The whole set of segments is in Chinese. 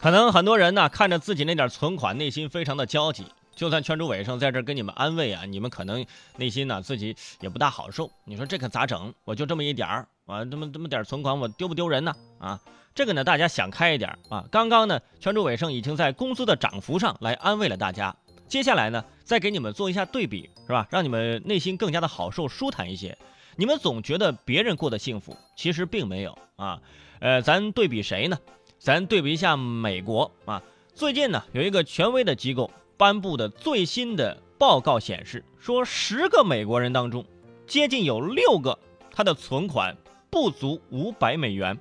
可能很多人呢看着自己那点存款，内心非常的焦急。就算圈主尾生在这跟你们安慰啊，你们可能内心呢自己也不大好受。你说这可咋整？我就这么一点儿啊，这么这么点存款，我丢不丢人呢？啊，这个呢大家想开一点啊。刚刚呢圈主尾生已经在工资的涨幅上来安慰了大家，接下来呢再给你们做一下对比，是吧？让你们内心更加的好受、舒坦一些。你们总觉得别人过得幸福，其实并没有啊。呃，咱对比谁呢？咱对比一下美国啊。最近呢有一个权威的机构。颁布的最新的报告显示，说十个美国人当中，接近有六个他的存款不足五百美元。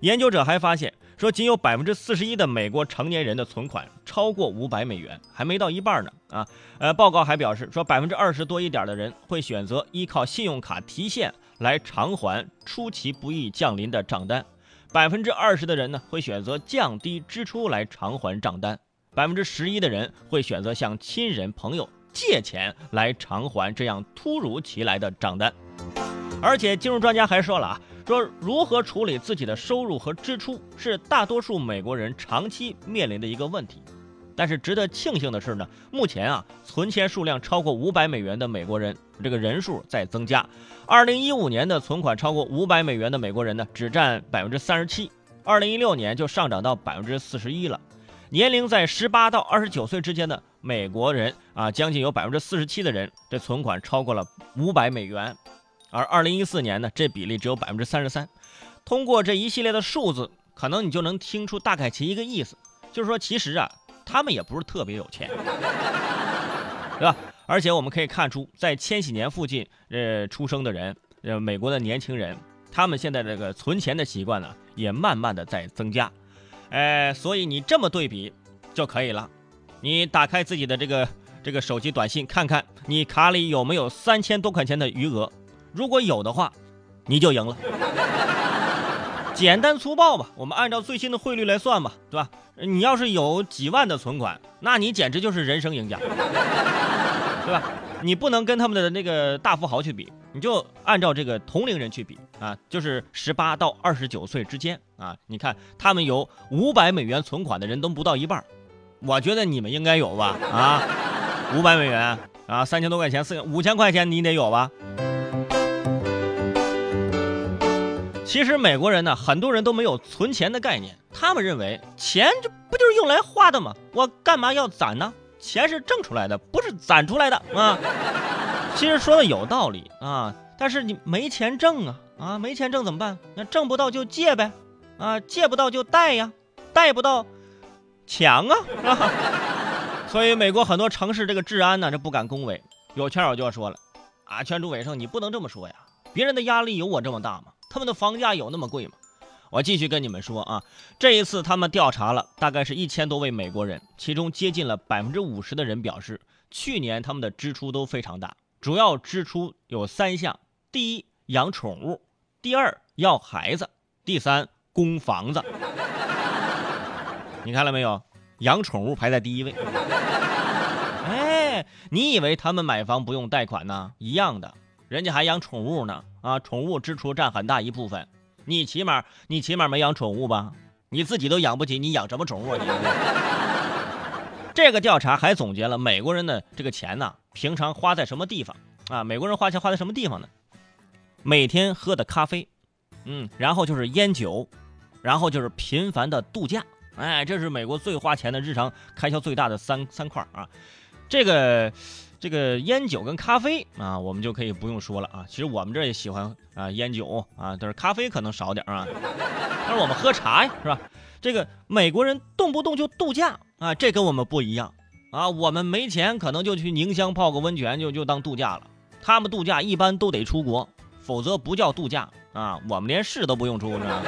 研究者还发现，说仅有百分之四十一的美国成年人的存款超过五百美元，还没到一半呢。啊，呃，报告还表示，说百分之二十多一点的人会选择依靠信用卡提现来偿还出其不意降临的账单，百分之二十的人呢会选择降低支出来偿还账单。百分之十一的人会选择向亲人朋友借钱来偿还这样突如其来的账单，而且金融专家还说了啊，说如何处理自己的收入和支出是大多数美国人长期面临的一个问题。但是值得庆幸的是呢，目前啊存钱数量超过五百美元的美国人这个人数在增加。二零一五年的存款超过五百美元的美国人呢只占百分之三十七，二零一六年就上涨到百分之四十一了。年龄在十八到二十九岁之间的美国人啊，将近有百分之四十七的人，这存款超过了五百美元，而二零一四年呢，这比例只有百分之三十三。通过这一系列的数字，可能你就能听出大概其一个意思，就是说，其实啊，他们也不是特别有钱，对吧？而且我们可以看出，在千禧年附近呃出生的人，呃，美国的年轻人，他们现在这个存钱的习惯呢，也慢慢的在增加。哎，所以你这么对比就可以了。你打开自己的这个这个手机短信，看看你卡里有没有三千多块钱的余额。如果有的话，你就赢了。简单粗暴吧，我们按照最新的汇率来算吧，对吧？你要是有几万的存款，那你简直就是人生赢家，对吧？你不能跟他们的那个大富豪去比，你就按照这个同龄人去比啊，就是十八到二十九岁之间啊。你看他们有五百美元存款的人都不到一半，我觉得你们应该有吧？啊，五百美元啊，三千多块钱，四五千块钱你得有吧？其实美国人呢，很多人都没有存钱的概念，他们认为钱这不就是用来花的吗？我干嘛要攒呢？钱是挣出来的，不是攒出来的啊！其实说的有道理啊，但是你没钱挣啊啊，没钱挣怎么办？那挣不到就借呗，啊，借不到就贷呀，贷不到抢啊！所以美国很多城市这个治安呢，这不敢恭维。有圈友就要说了，啊，圈主伟生，你不能这么说呀，别人的压力有我这么大吗？他们的房价有那么贵吗？我继续跟你们说啊，这一次他们调查了大概是一千多位美国人，其中接近了百分之五十的人表示，去年他们的支出都非常大，主要支出有三项：第一，养宠物；第二，要孩子；第三，供房子。你看了没有？养宠物排在第一位。哎，你以为他们买房不用贷款呢？一样的，人家还养宠物呢。啊，宠物支出占很大一部分。你起码你起码没养宠物吧？你自己都养不起，你养什么宠物？你 这个调查还总结了美国人的这个钱呢，平常花在什么地方啊？美国人花钱花在什么地方呢？每天喝的咖啡，嗯，然后就是烟酒，然后就是频繁的度假。哎，这是美国最花钱的日常开销最大的三三块啊。这个。这个烟酒跟咖啡啊，我们就可以不用说了啊。其实我们这也喜欢啊烟酒啊，但是咖啡可能少点啊。但是我们喝茶呀，是吧？这个美国人动不动就度假啊，这跟我们不一样啊。我们没钱，可能就去宁乡泡个温泉，就就当度假了。他们度假一般都得出国，否则不叫度假啊。我们连市都不用出，呢。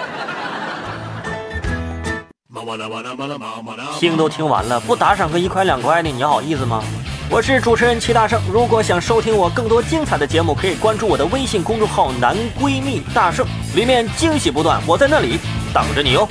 听都听完了，不打赏个一块两块的，你好意思吗？我是主持人齐大圣，如果想收听我更多精彩的节目，可以关注我的微信公众号“男闺蜜大圣”，里面惊喜不断，我在那里等着你哦。